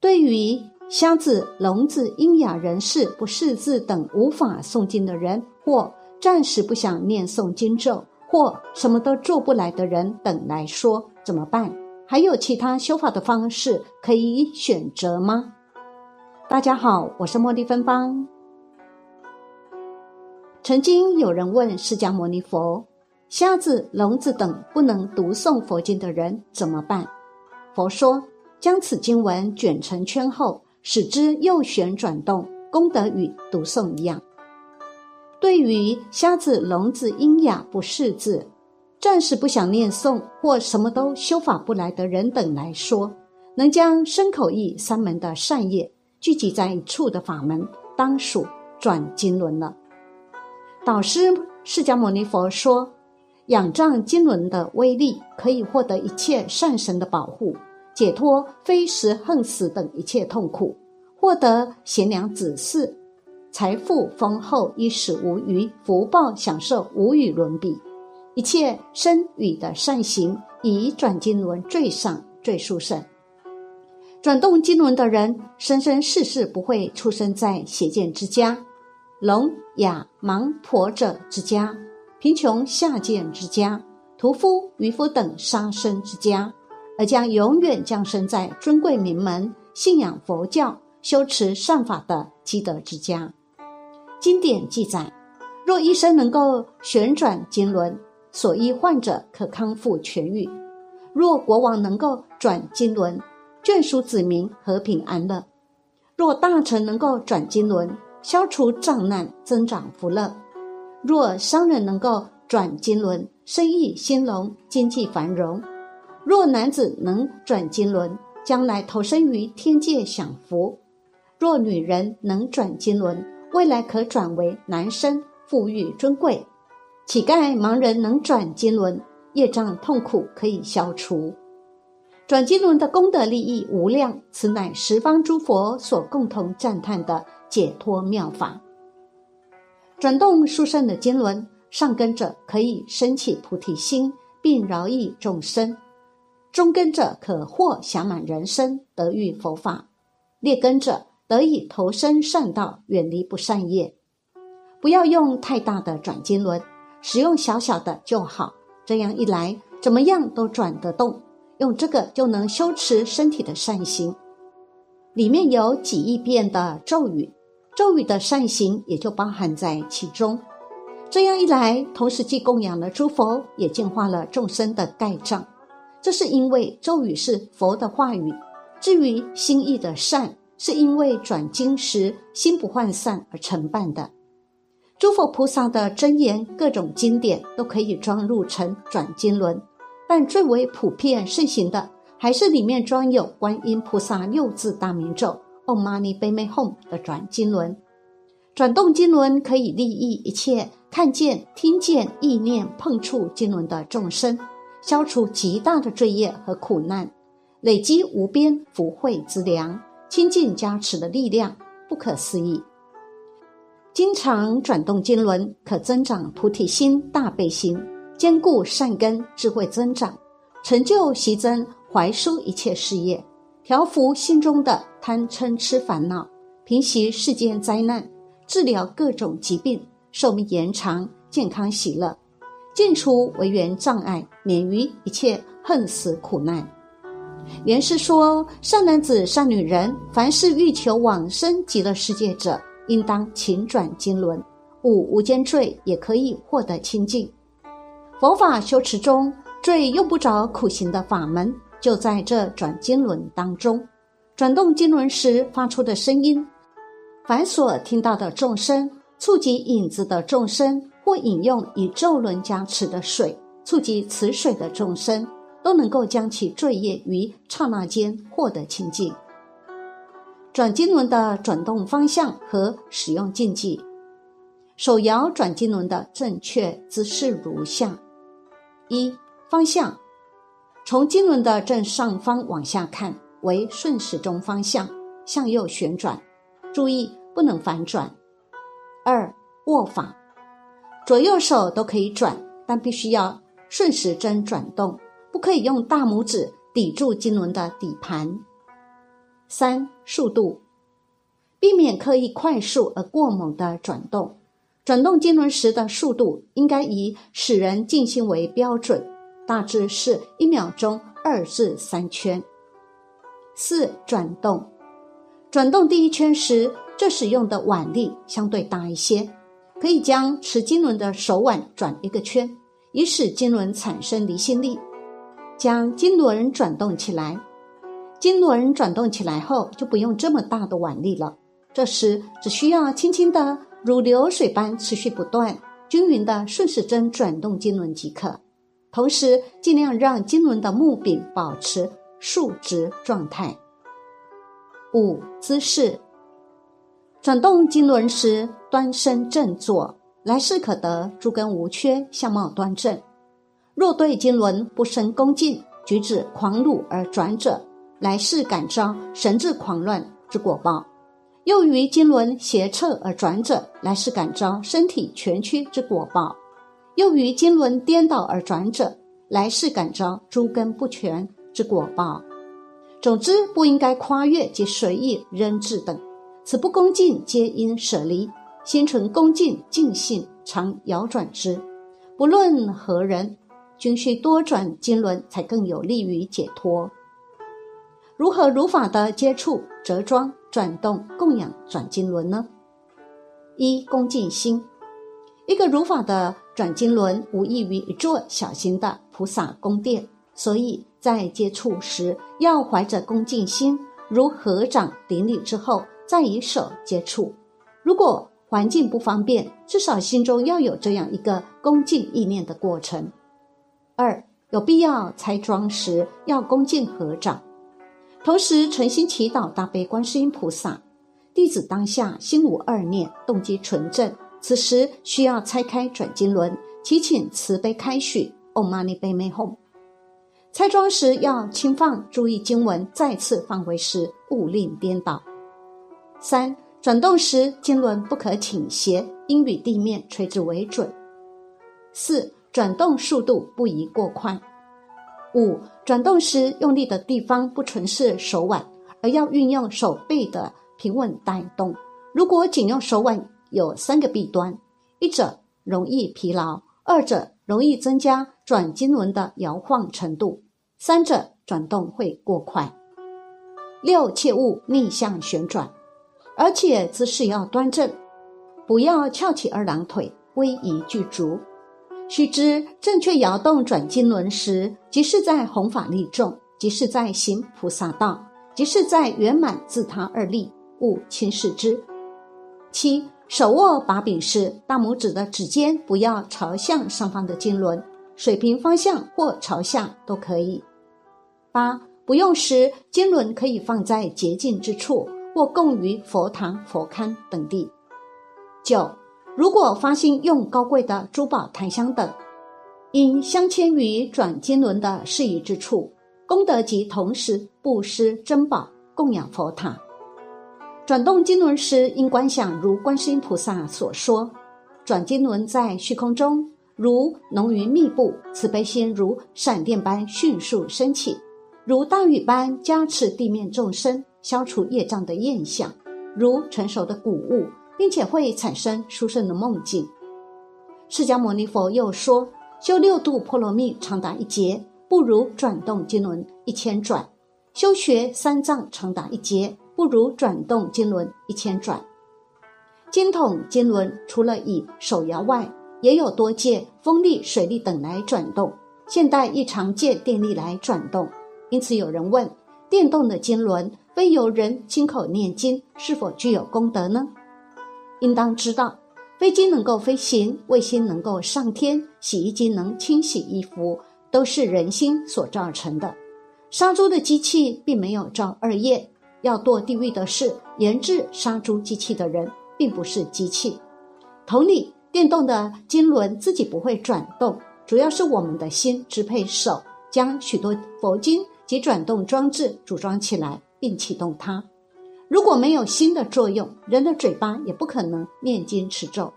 对于瞎子、聋子、聋哑人士、不识字等无法诵经的人，或暂时不想念诵经咒，或什么都做不来的人等来说，怎么办？还有其他修法的方式可以选择吗？大家好，我是茉莉芬芳。曾经有人问释迦牟尼佛：“瞎子、聋子等不能读诵佛经的人怎么办？”佛说：“将此经文卷成圈后。”使之右旋转动，功德与读诵一样。对于瞎子、聋子、音哑不识字、暂时不想念诵或什么都修法不来的人等来说，能将身口意三门的善业聚集在一处的法门，当属转经轮了。导师释迦牟尼佛说，仰仗经轮的威力，可以获得一切善神的保护。解脱非时恨死等一切痛苦，获得贤良子嗣，财富丰厚，衣食无余，福报享受无与伦比，一切身语的善行，以转经轮最上最殊胜。转动经轮的人，生生世世不会出生在邪见之家、聋哑盲婆者之家、贫穷下贱之家、屠夫渔夫等杀生之家。而将永远降生在尊贵名门、信仰佛教、修持善法的积德之家。经典记载，若医生能够旋转经轮，所医患者可康复痊愈；若国王能够转经轮，眷属子民和平安乐；若大臣能够转经轮，消除障难，增长福乐；若商人能够转经轮，生意兴隆，经济繁荣。若男子能转经轮，将来投身于天界享福；若女人能转经轮，未来可转为男生，富裕尊贵。乞丐盲人能转经轮，业障痛苦可以消除。转经轮的功德利益无量，此乃十方诸佛所共同赞叹的解脱妙法。转动殊胜的经轮，上根者可以升起菩提心，并饶益众生。中根者可获享满人生，得遇佛法；劣根者得以投身善道，远离不善业。不要用太大的转经轮，使用小小的就好。这样一来，怎么样都转得动。用这个就能修持身体的善行。里面有几亿遍的咒语，咒语的善行也就包含在其中。这样一来，同时既供养了诸佛，也净化了众生的盖障。这是因为咒语是佛的话语，至于心意的善，是因为转经时心不涣散而成办的。诸佛菩萨的真言，各种经典都可以装入成转经轮，但最为普遍盛行的，还是里面装有观音菩萨六字大明咒 “Om Mani p a m e Hum” 的转经轮。转动经轮可以利益一切看见、听见、意念碰触经轮的众生。消除极大的罪业和苦难，累积无边福慧之粮，清净加持的力量不可思议。经常转动经轮，可增长菩提心、大悲心，坚固善根，智慧增长，成就习增，怀疏一切事业，调伏心中的贪嗔痴烦恼，平息世间灾难，治疗各种疾病，寿命延长，健康喜乐。尽除为缘障碍，免于一切恨死苦难。原是说，善男子、善女人，凡是欲求往生极乐世界者，应当勤转经轮，五无间罪也可以获得清净。佛法修持中最用不着苦行的法门，就在这转经轮当中。转动经轮时发出的声音，凡所听到的众生，触及影子的众生。或饮用以咒轮加持的水，触及此水的众生，都能够将其罪业于刹那间获得清净。转经轮的转动方向和使用禁忌，手摇转经轮的正确姿势如下：一、方向，从经轮的正上方往下看为顺时钟方向，向右旋转，注意不能反转。二、握法。左右手都可以转，但必须要顺时针转动，不可以用大拇指抵住经轮的底盘。三、速度，避免刻意快速而过猛的转动。转动经轮时的速度应该以使人静心为标准，大致是一秒钟二至三圈。四、转动，转动第一圈时，这使用的腕力相对大一些，可以将持经轮的手腕转一个圈，以使经轮产生离心力，将经轮转动起来。经轮转动起来后，就不用这么大的腕力了。这时只需要轻轻的，如流水般持续不断、均匀的顺时针转动经轮即可。同时，尽量让经轮的木柄保持。竖直状态。五姿势，转动经轮时，端身正坐，来世可得，诸根无缺，相貌端正。若对经轮不生恭敬，举止狂怒而转者，来世感召神志狂乱之果报；又于经轮斜侧而转者，来世感召身体蜷曲之果报；又于经轮颠倒而转者，来世感召诸根不全。之果报，总之不应该跨越及随意扔掷等，此不恭敬皆因舍离，心存恭敬敬信，常摇转之。不论何人，均需多转经轮，才更有利于解脱。如何如法的接触、折装、转动、供养转经轮呢？一恭敬心，一个如法的转经轮，无异于一座小型的菩萨宫殿。所以在接触时，要怀着恭敬心，如合掌顶礼之后，再以手接触。如果环境不方便，至少心中要有这样一个恭敬意念的过程。二，有必要拆装时，要恭敬合掌，同时诚心祈祷大悲观世音菩萨。弟子当下心无二念，动机纯正，此时需要拆开转经轮，祈请慈悲开许。Om Mani p a m e Hum。拆装时要轻放，注意经文再次放回时勿令颠倒。三、转动时经轮不可倾斜，应与地面垂直为准。四、转动速度不宜过快。五、转动时用力的地方不纯是手腕，而要运用手背的平稳带动。如果仅用手腕，有三个弊端：一者容易疲劳，二者。容易增加转经轮的摇晃程度，三者转动会过快。六切勿逆向旋转，而且姿势要端正，不要翘起二郎腿，威仪具足。须知正确摇动转经轮时，即是在弘法利众，即是在行菩萨道，即是在圆满自他二利，勿轻视之。七。手握把柄时，大拇指的指尖不要朝向上方的经轮，水平方向或朝下都可以。八不用时，经轮可以放在洁净之处，或供于佛堂、佛龛等地。九如果发心用高贵的珠宝、檀香等，应镶嵌于转经轮的适宜之处，功德及同时布施珍宝，供养佛塔。转动经轮时，应观想如观世音菩萨所说，转经轮在虚空中如浓云密布，慈悲心如闪电般迅速升起，如大雨般加持地面众生，消除业障的焰象，如成熟的谷物，并且会产生殊胜的梦境。释迦牟尼佛又说，修六度波罗蜜长达一劫，不如转动经轮一千转；修学三藏长达一劫。不如转动经轮一千转。经筒经轮除了以手摇外，也有多借风力、水力等来转动。现代亦常借电力来转动。因此有人问：电动的经轮非由人亲口念经，是否具有功德呢？应当知道，飞机能够飞行，卫星能够上天，洗衣机能清洗衣服，都是人心所造成的。杀猪的机器并没有造二业。要堕地狱的是研制杀猪机器的人，并不是机器。同理，电动的经轮自己不会转动，主要是我们的心支配手，将许多佛经及转动装置组装起来，并启动它。如果没有心的作用，人的嘴巴也不可能念经持咒。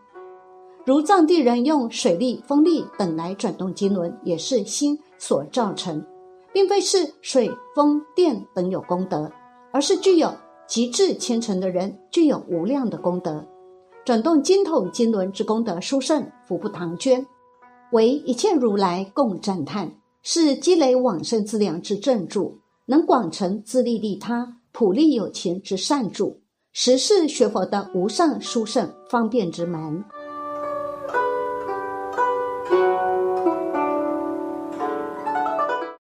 如藏地人用水力、风力等来转动经轮，也是心所造成，并非是水、风、电等有功德。而是具有极致虔诚的人具有无量的功德。转动经筒经轮之功德殊胜，福不唐捐，为一切如来共赞叹，是积累往生资粮之正助，能广成自利利他、普利有情之善助，实是学佛的无上殊胜方便之门。